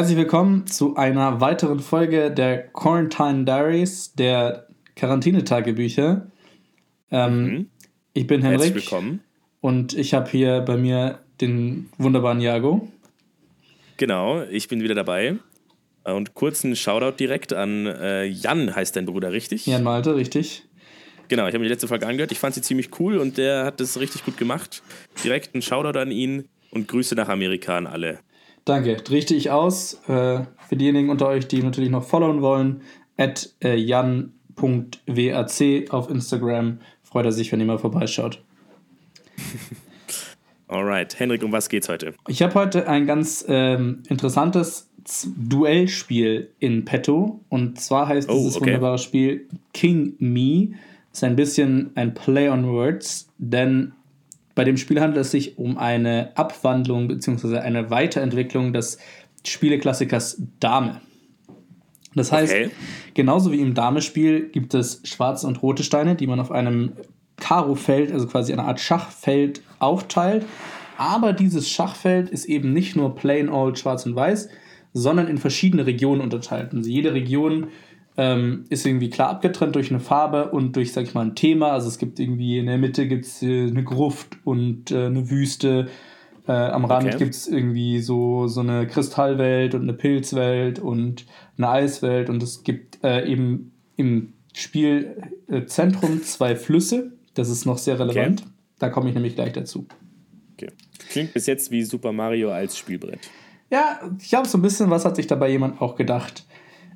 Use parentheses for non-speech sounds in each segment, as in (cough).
Herzlich willkommen zu einer weiteren Folge der Quarantine Diaries, der Quarantänetagebücher. Ähm, mhm. Ich bin Henrik. Herzlich willkommen. Und ich habe hier bei mir den wunderbaren Jago. Genau, ich bin wieder dabei. Und kurzen Shoutout direkt an äh, Jan, heißt dein Bruder, richtig? Jan Malte, richtig. Genau, ich habe mir die letzte Folge angehört. Ich fand sie ziemlich cool und der hat das richtig gut gemacht. Direkt ein Shoutout an ihn und Grüße nach Amerika an alle. Danke. Richte ich aus. Äh, für diejenigen unter euch, die natürlich noch followen wollen, at äh, jan.wac auf Instagram. Freut er sich, wenn ihr mal vorbeischaut. (laughs) Alright, Henrik, um was geht's heute? Ich habe heute ein ganz ähm, interessantes Duellspiel in petto. Und zwar heißt oh, dieses okay. wunderbare Spiel King Me. Ist ein bisschen ein Play on Words, denn bei dem Spiel handelt es sich um eine Abwandlung bzw. eine Weiterentwicklung des Spieleklassikers Dame. Das heißt, okay. genauso wie im Damespiel gibt es schwarze und rote Steine, die man auf einem Karo-Feld, also quasi eine Art Schachfeld, aufteilt. Aber dieses Schachfeld ist eben nicht nur plain old schwarz und weiß, sondern in verschiedene Regionen unterteilt. Also jede Region ähm, ist irgendwie klar abgetrennt durch eine Farbe und durch, sag ich mal, ein Thema. Also es gibt irgendwie in der Mitte gibt's, äh, eine Gruft und äh, eine Wüste. Äh, am Rand okay. gibt es irgendwie so, so eine Kristallwelt und eine Pilzwelt und eine Eiswelt. Und es gibt äh, eben im Spielzentrum zwei Flüsse. Das ist noch sehr relevant. Okay. Da komme ich nämlich gleich dazu. Okay. Klingt bis jetzt wie Super Mario als Spielbrett. Ja, ich glaube, so ein bisschen was hat sich dabei jemand auch gedacht.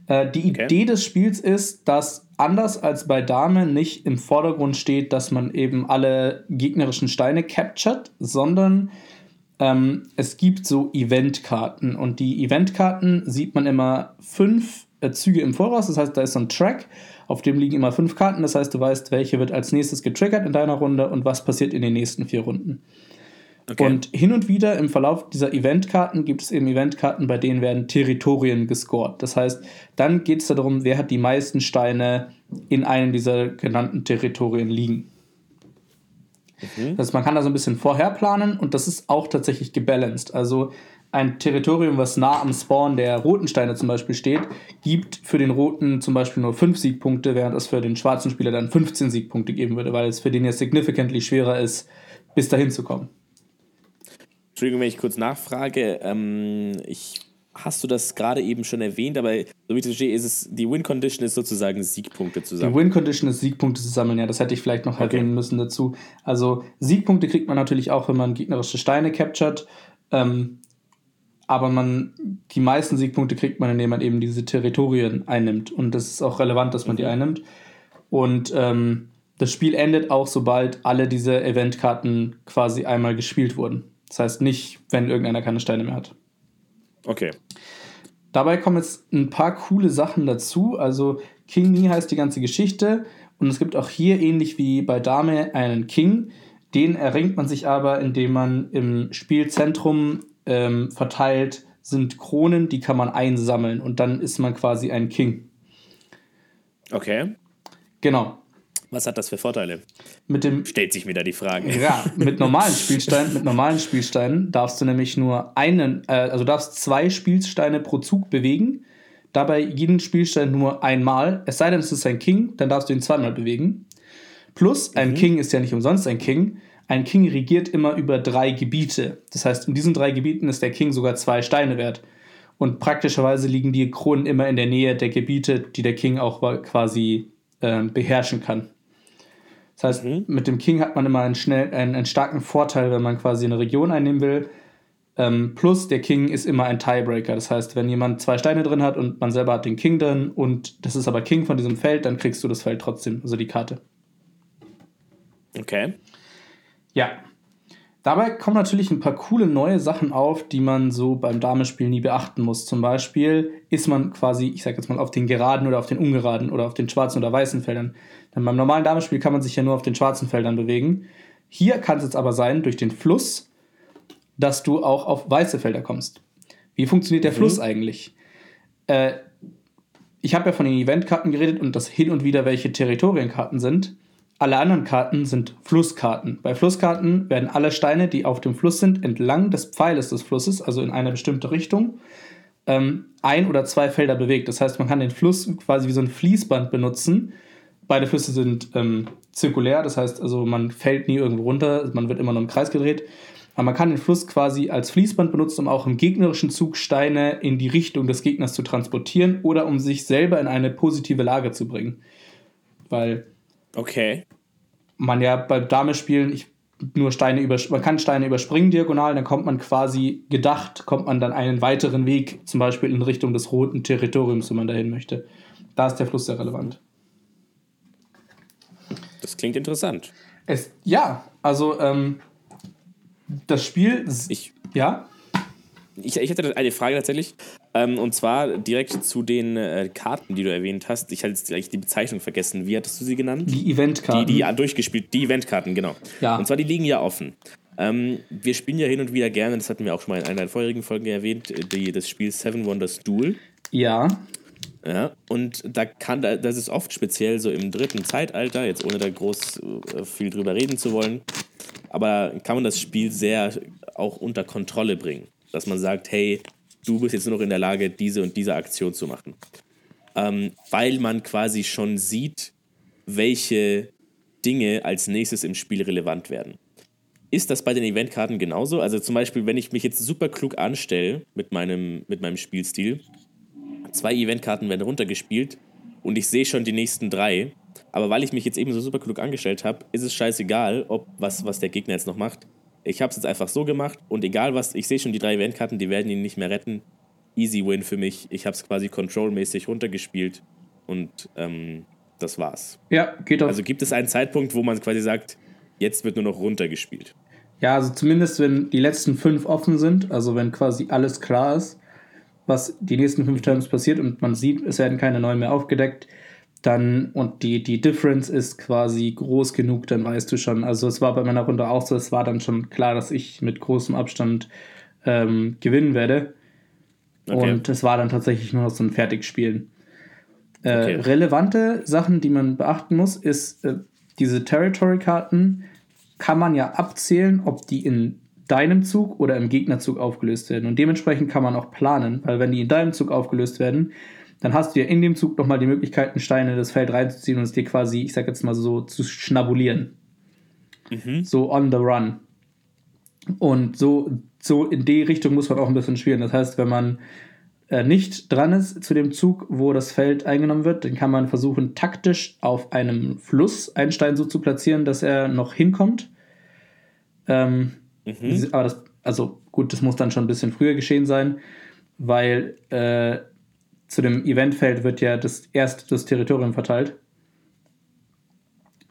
Äh, die okay. Idee des Spiels ist, dass anders als bei Dame nicht im Vordergrund steht, dass man eben alle gegnerischen Steine captured, sondern ähm, es gibt so Eventkarten und die Eventkarten sieht man immer fünf äh, Züge im Voraus. Das heißt, da ist so ein Track, auf dem liegen immer fünf Karten. Das heißt, du weißt, welche wird als nächstes getriggert in deiner Runde und was passiert in den nächsten vier Runden. Okay. Und hin und wieder im Verlauf dieser Eventkarten gibt es eben Eventkarten, bei denen werden Territorien gescored. Das heißt, dann geht es darum, wer hat die meisten Steine in einem dieser genannten Territorien liegen. Mhm. Das heißt, man kann da so ein bisschen vorher planen und das ist auch tatsächlich gebalanced. Also ein Territorium, was nah am Spawn der roten Steine zum Beispiel steht, gibt für den roten zum Beispiel nur 5 Siegpunkte, während es für den schwarzen Spieler dann 15 Siegpunkte geben würde, weil es für den ja significantly schwerer ist, bis dahin zu kommen. Entschuldigung, wenn ich kurz nachfrage. Ähm, ich, hast du das gerade eben schon erwähnt, aber so wie ich verstehe, ist es, die Win-Condition ist sozusagen Siegpunkte zu sammeln. Die Win-Condition ist Siegpunkte zu sammeln, ja, das hätte ich vielleicht noch okay. erwähnen müssen dazu. Also Siegpunkte kriegt man natürlich auch, wenn man gegnerische Steine captured. Ähm, aber man, die meisten Siegpunkte kriegt man, indem man eben diese Territorien einnimmt. Und das ist auch relevant, dass man die mhm. einnimmt. Und ähm, das Spiel endet auch, sobald alle diese Eventkarten quasi einmal gespielt wurden. Das heißt nicht, wenn irgendeiner keine Steine mehr hat. Okay. Dabei kommen jetzt ein paar coole Sachen dazu. Also King Me heißt die ganze Geschichte und es gibt auch hier ähnlich wie bei Dame einen King. Den erringt man sich aber, indem man im Spielzentrum ähm, verteilt sind Kronen, die kann man einsammeln und dann ist man quasi ein King. Okay. Genau. Was hat das für Vorteile? Mit dem, Stellt sich mir da die Frage. Ja, mit normalen (laughs) Spielsteinen, mit normalen Spielsteinen darfst du nämlich nur einen, äh, also darfst zwei Spielsteine pro Zug bewegen. Dabei jeden Spielstein nur einmal. Es sei denn, es ist ein King, dann darfst du ihn zweimal bewegen. Plus, ein mhm. King ist ja nicht umsonst ein King. Ein King regiert immer über drei Gebiete. Das heißt, in diesen drei Gebieten ist der King sogar zwei Steine wert. Und praktischerweise liegen die Kronen immer in der Nähe der Gebiete, die der King auch quasi äh, beherrschen kann. Das heißt, mhm. mit dem King hat man immer einen, schnell, einen, einen, starken Vorteil, wenn man quasi eine Region einnehmen will. Ähm, plus der King ist immer ein Tiebreaker. Das heißt, wenn jemand zwei Steine drin hat und man selber hat den King drin und das ist aber King von diesem Feld, dann kriegst du das Feld trotzdem, also die Karte. Okay. Ja, Dabei kommen natürlich ein paar coole neue Sachen auf, die man so beim Damespiel nie beachten muss. Zum Beispiel ist man quasi, ich sag jetzt mal, auf den geraden oder auf den ungeraden oder auf den schwarzen oder weißen Feldern. Denn beim normalen Damespiel kann man sich ja nur auf den schwarzen Feldern bewegen. Hier kann es jetzt aber sein, durch den Fluss, dass du auch auf weiße Felder kommst. Wie funktioniert der mhm. Fluss eigentlich? Äh, ich habe ja von den Eventkarten geredet und dass hin und wieder welche Territorienkarten sind. Alle anderen Karten sind Flusskarten. Bei Flusskarten werden alle Steine, die auf dem Fluss sind, entlang des Pfeiles des Flusses, also in eine bestimmte Richtung, ähm, ein oder zwei Felder bewegt. Das heißt, man kann den Fluss quasi wie so ein Fließband benutzen. Beide Flüsse sind ähm, zirkulär, das heißt, also man fällt nie irgendwo runter, man wird immer nur im Kreis gedreht. Aber man kann den Fluss quasi als Fließband benutzen, um auch im gegnerischen Zug Steine in die Richtung des Gegners zu transportieren oder um sich selber in eine positive Lage zu bringen. Weil okay. Man ja beim Dame-Spielen ich, nur Steine über, man kann Steine überspringen diagonal, dann kommt man quasi gedacht, kommt man dann einen weiteren Weg, zum Beispiel in Richtung des roten Territoriums, wenn man dahin möchte. Da ist der Fluss sehr relevant. Das klingt interessant. Es, ja, also ähm, das Spiel. Ich, ja? Ich, ich hätte eine Frage tatsächlich. Ähm, und zwar direkt zu den äh, Karten, die du erwähnt hast. Ich hatte jetzt gleich die Bezeichnung vergessen. Wie hattest du sie genannt? Die Eventkarten. Die, die ja, durchgespielt. Die Eventkarten, genau. Ja. Und zwar, die liegen ja offen. Ähm, wir spielen ja hin und wieder gerne, das hatten wir auch schon mal in einer der vorherigen Folgen erwähnt, die, das Spiel Seven Wonders Duel. Ja. Ja, und da kann, das ist oft speziell so im dritten Zeitalter, jetzt ohne da groß äh, viel drüber reden zu wollen, aber kann man das Spiel sehr auch unter Kontrolle bringen. Dass man sagt, hey, du bist jetzt nur noch in der Lage, diese und diese Aktion zu machen. Ähm, weil man quasi schon sieht, welche Dinge als nächstes im Spiel relevant werden. Ist das bei den Eventkarten genauso? Also zum Beispiel, wenn ich mich jetzt super klug anstelle mit meinem, mit meinem Spielstil, zwei Eventkarten werden runtergespielt und ich sehe schon die nächsten drei. Aber weil ich mich jetzt eben so super klug angestellt habe, ist es scheißegal, ob was, was der Gegner jetzt noch macht. Ich habe es jetzt einfach so gemacht und egal was, ich sehe schon die drei Eventkarten, die werden ihn nicht mehr retten. Easy Win für mich. Ich habe es quasi controlmäßig runtergespielt und ähm, das war's. Ja, geht auch. Also gibt es einen Zeitpunkt, wo man quasi sagt, jetzt wird nur noch runtergespielt. Ja, also zumindest wenn die letzten fünf offen sind, also wenn quasi alles klar ist, was die nächsten fünf Terms passiert und man sieht, es werden keine neuen mehr aufgedeckt, dann und die, die Difference ist quasi groß genug, dann weißt du schon. Also es war bei meiner Runde auch so, es war dann schon klar, dass ich mit großem Abstand ähm, gewinnen werde. Okay. Und es war dann tatsächlich nur noch so ein Fertigspielen. Äh, okay. Relevante Sachen, die man beachten muss, ist, äh, diese Territory-Karten kann man ja abzählen, ob die in deinem Zug oder im Gegnerzug aufgelöst werden. Und dementsprechend kann man auch planen, weil wenn die in deinem Zug aufgelöst werden, dann hast du ja in dem Zug nochmal die Möglichkeit, Steine in das Feld reinzuziehen und es dir quasi, ich sag jetzt mal so, zu schnabulieren. Mhm. So on the run. Und so, so in die Richtung muss man auch ein bisschen spielen. Das heißt, wenn man äh, nicht dran ist zu dem Zug, wo das Feld eingenommen wird, dann kann man versuchen, taktisch auf einem Fluss einen Stein so zu platzieren, dass er noch hinkommt. Ähm, Mhm. Aber das, also gut, das muss dann schon ein bisschen früher geschehen sein, weil äh, zu dem Eventfeld wird ja das erst das Territorium verteilt.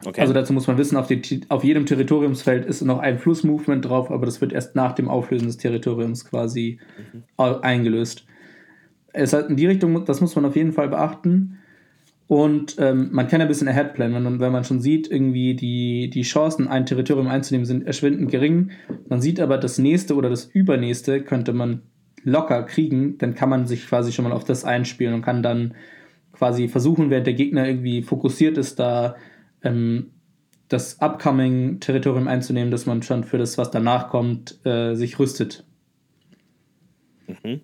Okay. Also dazu muss man wissen, auf, die, auf jedem Territoriumsfeld ist noch ein Flussmovement drauf, aber das wird erst nach dem Auflösen des Territoriums quasi mhm. eingelöst. Es hat in die Richtung, das muss man auf jeden Fall beachten. Und ähm, man kann ein bisschen ahead planen, wenn man, wenn man schon sieht, irgendwie die, die Chancen, ein Territorium einzunehmen, sind erschwindend gering. Man sieht aber, das nächste oder das übernächste könnte man locker kriegen, dann kann man sich quasi schon mal auf das einspielen und kann dann quasi versuchen, während der Gegner irgendwie fokussiert ist, da ähm, das upcoming Territorium einzunehmen, dass man schon für das, was danach kommt, äh, sich rüstet. Mhm.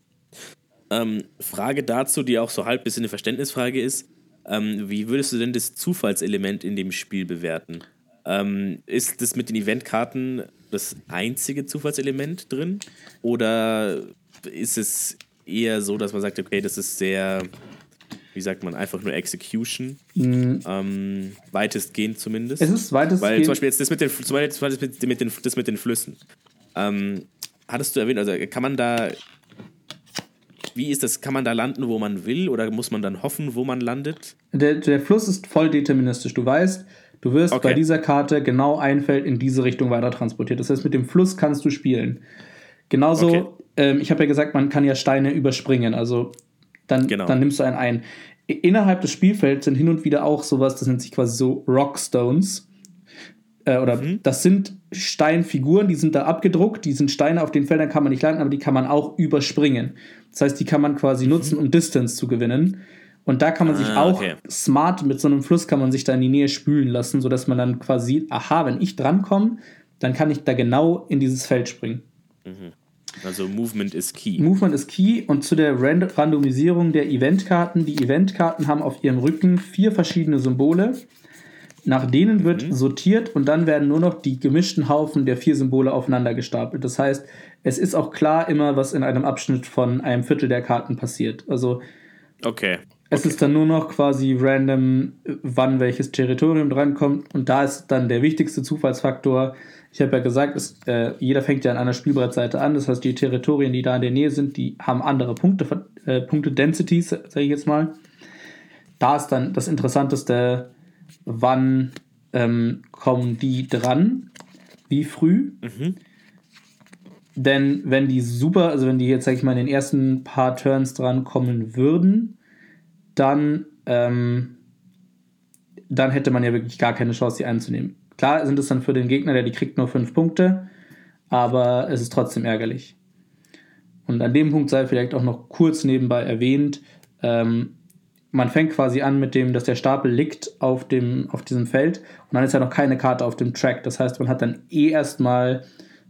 Ähm, Frage dazu, die auch so halb bisschen eine Verständnisfrage ist ähm, wie würdest du denn das Zufallselement in dem Spiel bewerten? Ähm, ist das mit den Eventkarten das einzige Zufallselement drin? Oder ist es eher so, dass man sagt, okay, das ist sehr, wie sagt man, einfach nur Execution? Mhm. Ähm, weitestgehend zumindest. Es ist weitestgehend. Weil zum Beispiel jetzt das mit den, zum Beispiel das mit, den, das mit den Flüssen. Ähm, hattest du erwähnt, also kann man da wie ist das? Kann man da landen, wo man will, oder muss man dann hoffen, wo man landet? Der, der Fluss ist voll deterministisch. Du weißt, du wirst okay. bei dieser Karte genau ein Feld in diese Richtung weiter transportiert. Das heißt, mit dem Fluss kannst du spielen. Genauso, okay. Ähm, ich habe ja gesagt, man kann ja Steine überspringen. Also dann, genau. dann nimmst du einen ein. Innerhalb des Spielfelds sind hin und wieder auch sowas, das nennt sich quasi so Rockstones. Äh, oder mhm. das sind Steinfiguren, die sind da abgedruckt, die sind Steine, auf den Feldern kann man nicht landen, aber die kann man auch überspringen. Das heißt, die kann man quasi mhm. nutzen, um Distance zu gewinnen. Und da kann man ah, sich auch okay. smart mit so einem Fluss kann man sich da in die Nähe spülen lassen, sodass man dann quasi aha, wenn ich drankomme, dann kann ich da genau in dieses Feld springen. Mhm. Also Movement ist key. Movement ist key und zu der Rand Randomisierung der Eventkarten. Die Eventkarten haben auf ihrem Rücken vier verschiedene Symbole. Nach denen wird mhm. sortiert und dann werden nur noch die gemischten Haufen der vier Symbole aufeinander gestapelt. Das heißt, es ist auch klar immer, was in einem Abschnitt von einem Viertel der Karten passiert. Also okay. Es ist dann nur noch quasi random, wann welches Territorium drankommt. Und da ist dann der wichtigste Zufallsfaktor. Ich habe ja gesagt, es, äh, jeder fängt ja an einer Spielbrettseite an. Das heißt, die Territorien, die da in der Nähe sind, die haben andere Punkte, äh, Punkte Densities, sage ich jetzt mal. Da ist dann das Interessanteste, wann ähm, kommen die dran, wie früh. Mhm. Denn wenn die super, also wenn die jetzt, sag ich mal, in den ersten paar Turns dran kommen würden, dann, ähm, dann hätte man ja wirklich gar keine Chance, sie einzunehmen. Klar sind es dann für den Gegner, der die kriegt, nur fünf Punkte, aber es ist trotzdem ärgerlich. Und an dem Punkt sei vielleicht auch noch kurz nebenbei erwähnt, ähm, man fängt quasi an mit dem, dass der Stapel liegt auf, dem, auf diesem Feld und dann ist ja noch keine Karte auf dem Track. Das heißt, man hat dann eh erstmal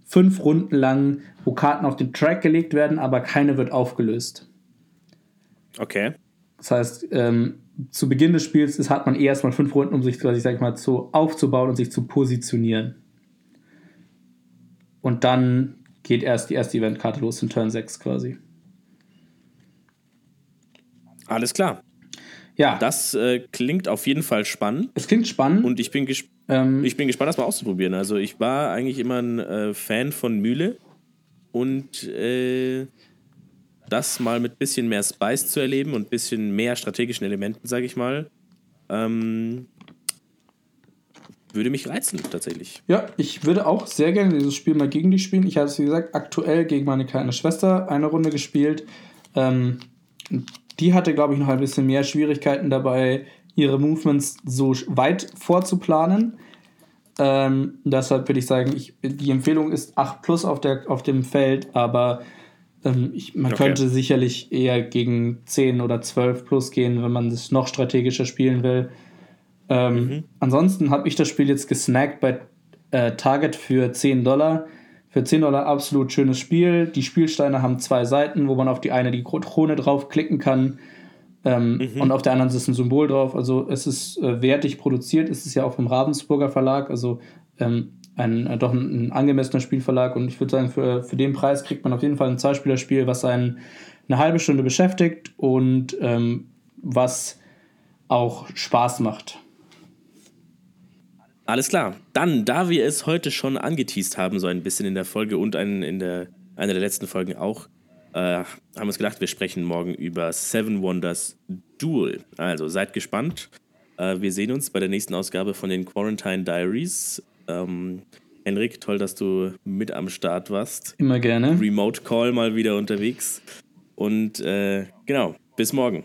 fünf Runden lang, wo Karten auf den Track gelegt werden, aber keine wird aufgelöst. Okay. Das heißt, ähm, zu Beginn des Spiels ist, hat man eh erstmal fünf Runden, um sich quasi, sag ich mal, zu, aufzubauen und sich zu positionieren. Und dann geht erst die erste Eventkarte los in Turn 6 quasi. Alles klar. Ja. Das äh, klingt auf jeden Fall spannend. Es klingt spannend. Und ich bin, ges ähm, ich bin gespannt, das mal auszuprobieren. Also ich war eigentlich immer ein äh, Fan von Mühle. Und äh, das mal mit bisschen mehr Spice zu erleben und bisschen mehr strategischen Elementen, sage ich mal, ähm, würde mich reizen, tatsächlich. Ja, ich würde auch sehr gerne dieses Spiel mal gegen dich spielen. Ich habe es, wie gesagt, aktuell gegen meine kleine Schwester eine Runde gespielt. Ähm, die hatte, glaube ich, noch ein bisschen mehr Schwierigkeiten dabei, ihre Movements so weit vorzuplanen. Ähm, deshalb würde ich sagen, ich, die Empfehlung ist 8 plus auf, der, auf dem Feld, aber ähm, ich, man okay. könnte sicherlich eher gegen 10 oder 12 plus gehen, wenn man es noch strategischer spielen will. Ähm, mhm. Ansonsten habe ich das Spiel jetzt gesnackt bei äh, Target für 10 Dollar. Für 10 Dollar absolut schönes Spiel. Die Spielsteine haben zwei Seiten, wo man auf die eine die Krone draufklicken kann. Ähm, mhm. Und auf der anderen ist ein Symbol drauf. Also es ist äh, wertig produziert. Es ist ja auch vom Ravensburger Verlag. Also ähm, ein, äh, doch ein, ein, angemessener Spielverlag und ich würde sagen, für, für den Preis kriegt man auf jeden Fall ein Zweispielerspiel, was einen eine halbe Stunde beschäftigt und ähm, was auch Spaß macht. Alles klar. Dann, da wir es heute schon angeteased haben, so ein bisschen in der Folge und ein, in der, einer der letzten Folgen auch, äh, haben wir uns gedacht, wir sprechen morgen über Seven Wonders Duel. Also seid gespannt. Äh, wir sehen uns bei der nächsten Ausgabe von den Quarantine Diaries. Ähm, Henrik, toll, dass du mit am Start warst. Immer gerne. Remote Call mal wieder unterwegs. Und äh, genau, bis morgen.